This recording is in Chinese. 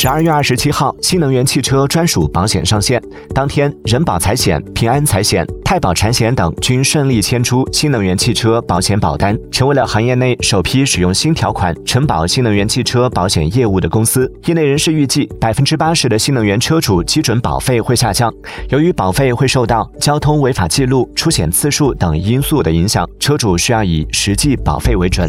十二月二十七号，新能源汽车专属保险上线。当天，人保财险、平安财险、太保产险等均顺利签出新能源汽车保险保单，成为了行业内首批使用新条款承保新能源汽车保险业务的公司。业内人士预计，百分之八十的新能源车主基准保费会下降。由于保费会受到交通违法记录、出险次数等因素的影响，车主需要以实际保费为准。